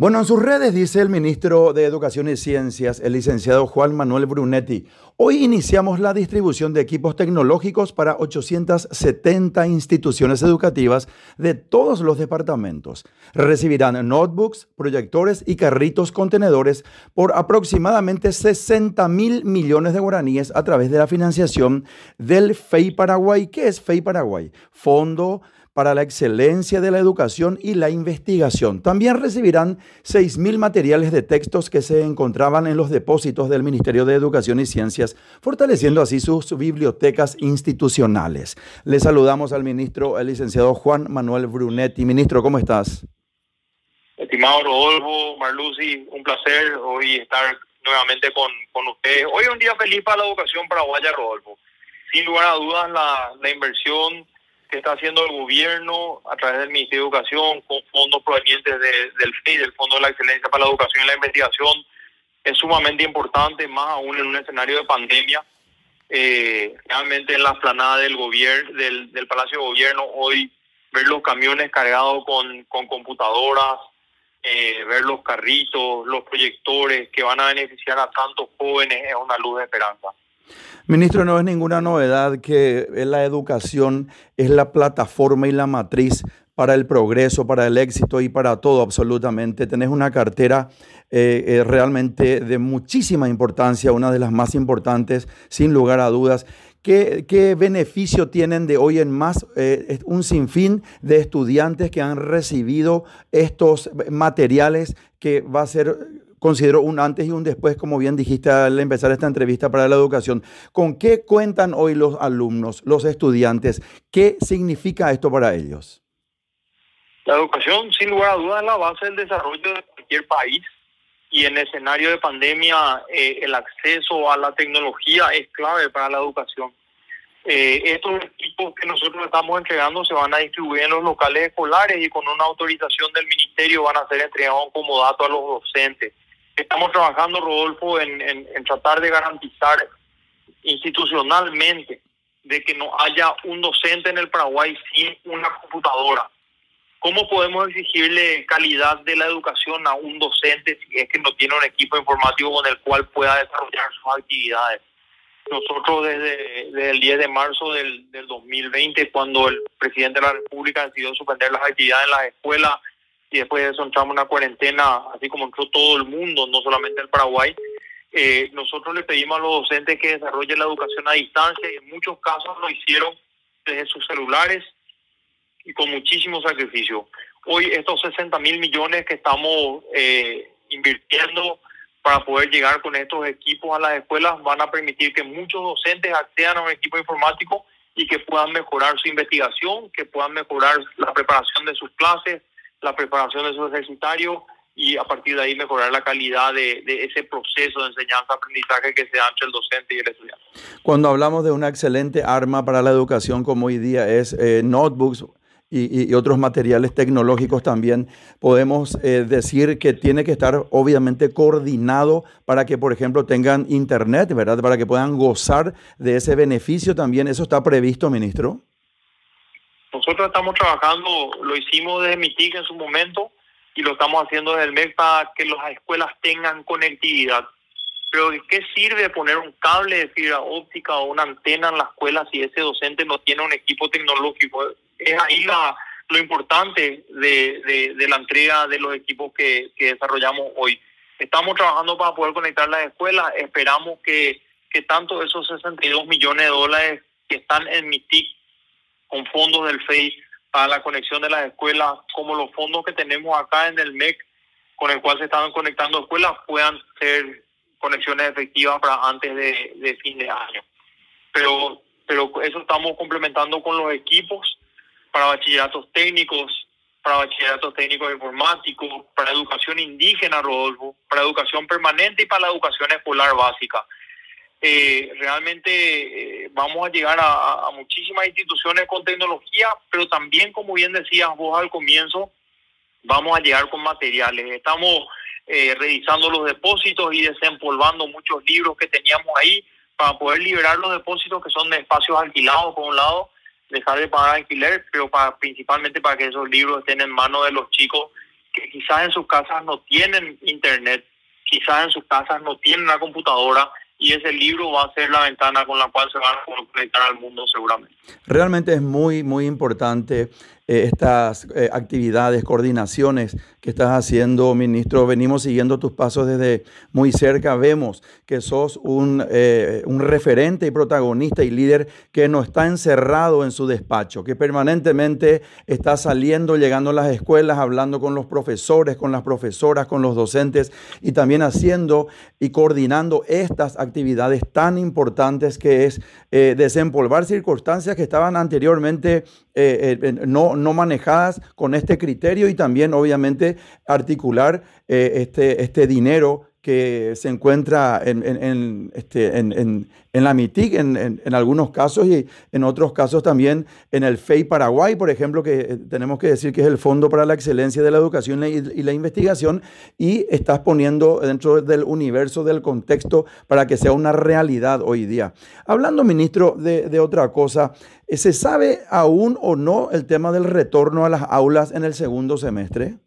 Bueno, en sus redes dice el ministro de Educación y Ciencias, el licenciado Juan Manuel Brunetti, hoy iniciamos la distribución de equipos tecnológicos para 870 instituciones educativas de todos los departamentos. Recibirán notebooks, proyectores y carritos contenedores por aproximadamente 60 mil millones de guaraníes a través de la financiación del FEI Paraguay. ¿Qué es FEI Paraguay? Fondo para la excelencia de la educación y la investigación. También recibirán 6.000 materiales de textos que se encontraban en los depósitos del Ministerio de Educación y Ciencias, fortaleciendo así sus bibliotecas institucionales. Le saludamos al ministro, el licenciado Juan Manuel Brunetti. Ministro, ¿cómo estás? Estimado Rodolfo, Marlusi, un placer hoy estar nuevamente con, con ustedes. Hoy es un día feliz para la educación paraguaya, Rodolfo. Sin lugar a dudas, la, la inversión que está haciendo el gobierno a través del Ministerio de Educación con fondos provenientes del FEI, del Fondo de la Excelencia para la Educación y la Investigación, es sumamente importante, más aún en un escenario de pandemia. Eh, realmente en la explanada del gobierno, del, del, Palacio de Gobierno, hoy ver los camiones cargados con, con computadoras, eh, ver los carritos, los proyectores que van a beneficiar a tantos jóvenes es una luz de esperanza. Ministro, no es ninguna novedad que la educación es la plataforma y la matriz para el progreso, para el éxito y para todo absolutamente. Tenés una cartera eh, eh, realmente de muchísima importancia, una de las más importantes, sin lugar a dudas. ¿Qué, beneficio tienen de hoy en más eh, un sinfín de estudiantes que han recibido estos materiales que va a ser considero un antes y un después, como bien dijiste al empezar esta entrevista para la educación. ¿Con qué cuentan hoy los alumnos, los estudiantes? ¿Qué significa esto para ellos? La educación, sin lugar a dudas, es la base del desarrollo de cualquier país y en escenario de pandemia eh, el acceso a la tecnología es clave para la educación. Eh, estos equipos que nosotros estamos entregando se van a distribuir en los locales escolares y con una autorización del ministerio van a ser entregados como datos a los docentes. Estamos trabajando, Rodolfo, en, en, tratar de garantizar institucionalmente de que no haya un docente en el Paraguay sin una computadora. ¿Cómo podemos exigirle calidad de la educación a un docente si es que no tiene un equipo informático con el cual pueda desarrollar sus actividades? Nosotros desde, el 10 de marzo del, del 2020, cuando el presidente de la República decidió suspender las actividades en las escuelas, y después de eso entramos en una cuarentena, así como entró todo el mundo, no solamente el Paraguay. Eh, nosotros le pedimos a los docentes que desarrollen la educación a distancia y en muchos casos lo hicieron desde sus celulares y con muchísimo sacrificio. Hoy estos 60 mil millones que estamos eh, invirtiendo para poder llegar con estos equipos a las escuelas van a permitir que muchos docentes accedan a un equipo informático y que puedan mejorar su investigación, que puedan mejorar la preparación de sus clases, la preparación de su ejercitario y a partir de ahí mejorar la calidad de, ese proceso de enseñanza-aprendizaje que se da entre el docente y el estudiante. Cuando hablamos de una excelente arma para la educación como hoy día es eh, notebooks y, otros materiales tecnológicos también, podemos eh, decir que tiene que estar obviamente coordinado para que, por ejemplo, tengan internet, ¿verdad? Para que puedan gozar de ese beneficio también. ¿Eso está previsto, ministro? Nosotros estamos trabajando, lo hicimos desde MITIC en su momento y lo estamos haciendo desde el MEC para que las escuelas tengan conectividad. Pero qué sirve poner un cable de fibra óptica o una antena en la escuela si ese docente no tiene un equipo tecnológico? Es ahí la, lo importante de, de, la entrega de los equipos que, que desarrollamos hoy. Estamos trabajando para poder conectar las escuelas. Esperamos que, que tanto esos 62 millones de dólares que están en MITIC con fondos del FEI para la conexión de las escuelas, como los fondos que tenemos acá en el MEC, con el cual se están conectando escuelas, puedan ser conexiones efectivas para antes de, fin de año. Pero, pero eso estamos complementando con los equipos para bachilleratos técnicos, para bachilleratos técnicos informáticos, para educación indígena, Rodolfo, para educación permanente y para la educación escolar básica eh, realmente eh, vamos a llegar a, muchísimas instituciones con tecnología, pero también, como bien decías vos al comienzo, vamos a llegar con materiales. Estamos eh, revisando los depósitos y desempolvando muchos libros que teníamos ahí para poder liberar los depósitos que son de espacios alquilados, por un lado, dejar de pagar alquiler, pero para, principalmente para que esos libros estén en manos de los chicos que quizás en sus casas no tienen internet, quizás en sus casas no tienen una computadora y ese libro va a ser la ventana con la cual se van a conectar al mundo seguramente. Realmente es muy, muy importante eh, estas eh, actividades, coordinaciones que estás haciendo, ministro. Venimos siguiendo tus pasos desde muy cerca. Vemos que sos un, eh, un referente y protagonista y líder que no está encerrado en su despacho, que permanentemente está saliendo, llegando a las escuelas, hablando con los profesores, con las profesoras, con los docentes y también haciendo y coordinando estas actividades tan importantes que es desempolvar circunstancias que estaban anteriormente no, no manejadas con este criterio y también obviamente articular eh, este, este dinero que se encuentra en, en, este, en, la MITIC en, algunos casos y en otros casos también en el FEI Paraguay, por ejemplo, que eh, tenemos que decir que es el Fondo para la Excelencia de la Educación y, la Investigación, y estás poniendo dentro del universo, del contexto, para que sea una realidad hoy día. Hablando, ministro, de, de otra cosa, ¿se sabe aún o no el tema del retorno a las aulas en el segundo semestre?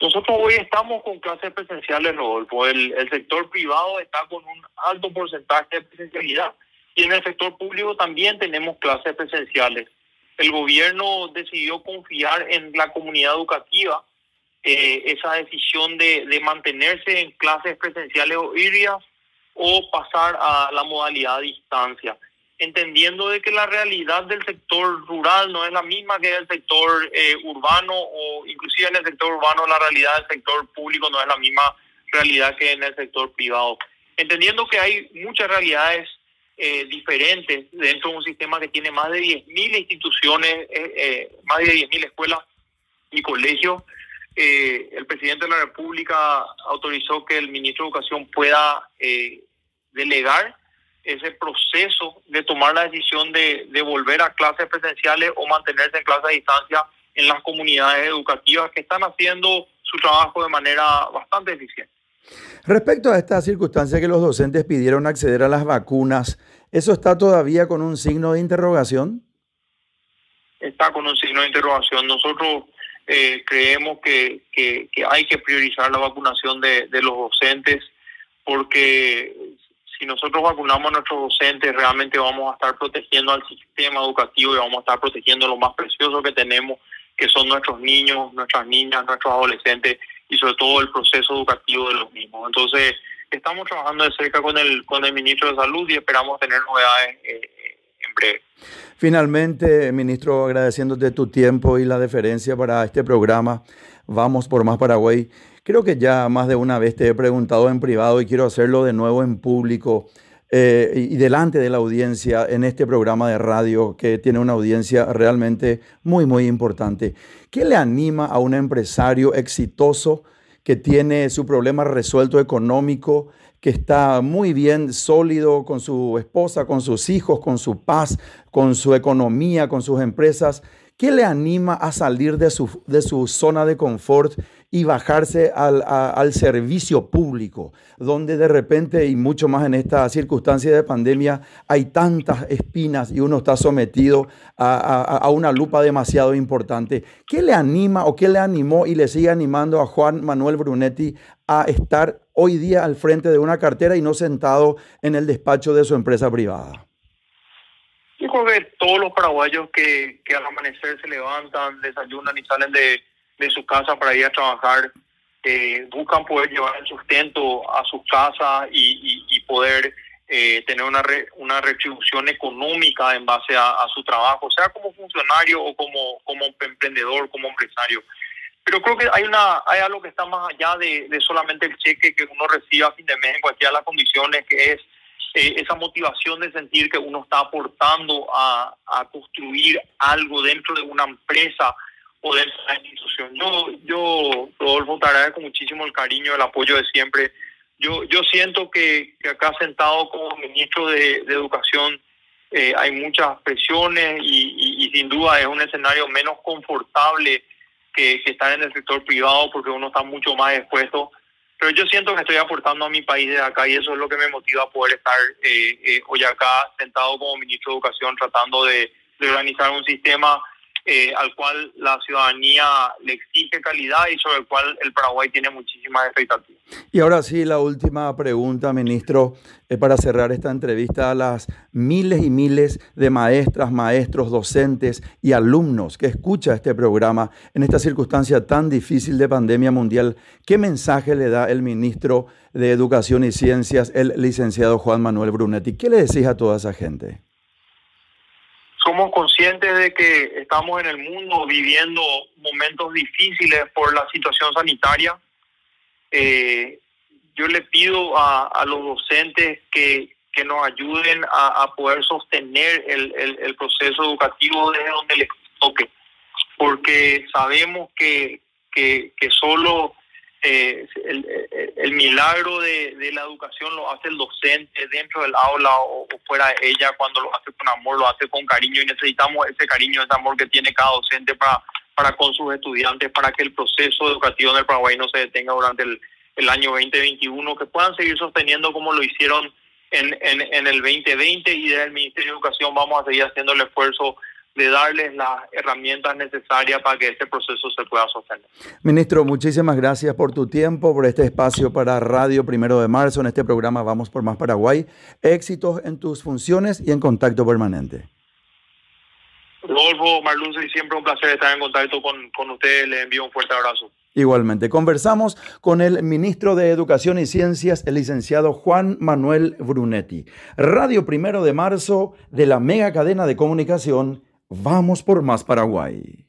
Nosotros hoy estamos con clases presenciales, Rodolfo. El, sector privado está con un alto porcentaje de presencialidad y en el sector público también tenemos clases presenciales. El gobierno decidió confiar en la comunidad educativa eh, esa decisión de, de mantenerse en clases presenciales o híbridas o pasar a la modalidad a distancia entendiendo de que la realidad del sector rural no es la misma que el sector eh, urbano o inclusive en el sector urbano la realidad del sector público no es la misma realidad que en el sector privado. Entendiendo que hay muchas realidades eh, diferentes dentro de un sistema que tiene más de 10.000 instituciones, eh, más de 10.000 escuelas y colegios, el presidente de la República autorizó que el ministro de Educación pueda delegar ese proceso de tomar la decisión de, de volver a clases presenciales o mantenerse en clases a distancia en las comunidades educativas que están haciendo su trabajo de manera bastante eficiente. Respecto a esta circunstancia que los docentes pidieron acceder a las vacunas, ¿eso está todavía con un signo de interrogación? Está con un signo de interrogación. Nosotros eh, creemos que, que, que, hay que priorizar la vacunación de, de los docentes porque si nosotros vacunamos a nuestros docentes, realmente vamos a estar protegiendo al sistema educativo y vamos a estar protegiendo lo más precioso que tenemos, que son nuestros niños, nuestras niñas, nuestros adolescentes y sobre todo el proceso educativo de los mismos. Entonces, estamos trabajando de cerca con el, con el ministro de Salud y esperamos tener novedades eh, en breve. Finalmente, ministro, agradeciéndote tu tiempo y la deferencia para este programa. Vamos por más Paraguay. Creo que ya más de una vez te he preguntado en privado y quiero hacerlo de nuevo en público eh, y delante de la audiencia en este programa de radio que tiene una audiencia realmente muy, muy importante. ¿Qué le anima a un empresario exitoso que tiene su problema resuelto económico, que está muy bien sólido con su esposa, con sus hijos, con su paz, con su economía, con sus empresas? ¿Qué le anima a salir de su, de su zona de confort y bajarse al, al, servicio público, donde de repente, y mucho más en esta circunstancia de pandemia, hay tantas espinas y uno está sometido a, a, a, una lupa demasiado importante? ¿Qué le anima o qué le animó y le sigue animando a Juan Manuel Brunetti a estar hoy día al frente de una cartera y no sentado en el despacho de su empresa privada? Yo creo que todos los paraguayos que, que al amanecer se levantan, desayunan y salen de, de su casa para ir a trabajar, eh, buscan poder llevar el sustento a sus casas y, y, poder eh, tener una, una retribución económica en base a, a, su trabajo, sea como funcionario o como, como emprendedor, como empresario. Pero creo que hay, una, hay algo que está más allá de, de solamente el cheque que uno recibe a fin de mes en cualquiera de las condiciones, que es eh, esa motivación de sentir que uno está aportando a, a, construir algo dentro de una empresa o dentro de una institución. Yo, yo Rodolfo, te agradezco muchísimo el cariño, el apoyo de siempre. Yo, yo siento que, que acá sentado como ministro de, Educación eh, hay muchas presiones y, sin duda es un escenario menos confortable que, que estar en el sector privado porque uno está mucho más expuesto. Pero yo siento que estoy aportando a mi país de acá y eso es lo que me motiva a poder estar eh, eh, hoy acá sentado como ministro de Educación tratando de, organizar un sistema eh, al cual la ciudadanía le exige calidad y sobre el cual el Paraguay tiene muchísimas expectativas. Y ahora sí, la última pregunta, ministro, eh, para cerrar esta entrevista a las miles y miles de maestras, maestros, docentes y alumnos que escucha este programa en esta circunstancia tan difícil de pandemia mundial. ¿Qué mensaje le da el ministro de Educación y Ciencias, el licenciado Juan Manuel Brunetti? ¿Qué le decís a toda esa gente? Somos conscientes de que estamos en el mundo viviendo momentos difíciles por la situación sanitaria. Eh, yo le pido a, los docentes que, nos ayuden a, poder sostener el, proceso educativo desde donde les toque, porque sabemos que, que, que solo eh, el, milagro de, la educación lo hace el docente dentro del aula o, fuera de ella, cuando lo hace con amor, lo hace con cariño y necesitamos ese cariño, ese amor que tiene cada docente para, para con sus estudiantes, para que el proceso educativo en el Paraguay no se detenga durante el, el año 2021, que puedan seguir sosteniendo como lo hicieron en, en, en el 2020 y desde el Ministerio de Educación vamos a seguir haciendo el esfuerzo de darles las herramientas necesarias para que este proceso se pueda sostener. Ministro, muchísimas gracias por tu tiempo, por este espacio para Radio Primero de Marzo en este programa Vamos por Más Paraguay. Éxitos en tus funciones y en contacto permanente. Rodolfo, Marluz, siempre un placer estar en contacto con, con ustedes. Les envío un fuerte abrazo. Igualmente, conversamos con el ministro de Educación y Ciencias, el licenciado Juan Manuel Brunetti. Radio Primero de Marzo de la mega cadena de comunicación Vamos por más Paraguay.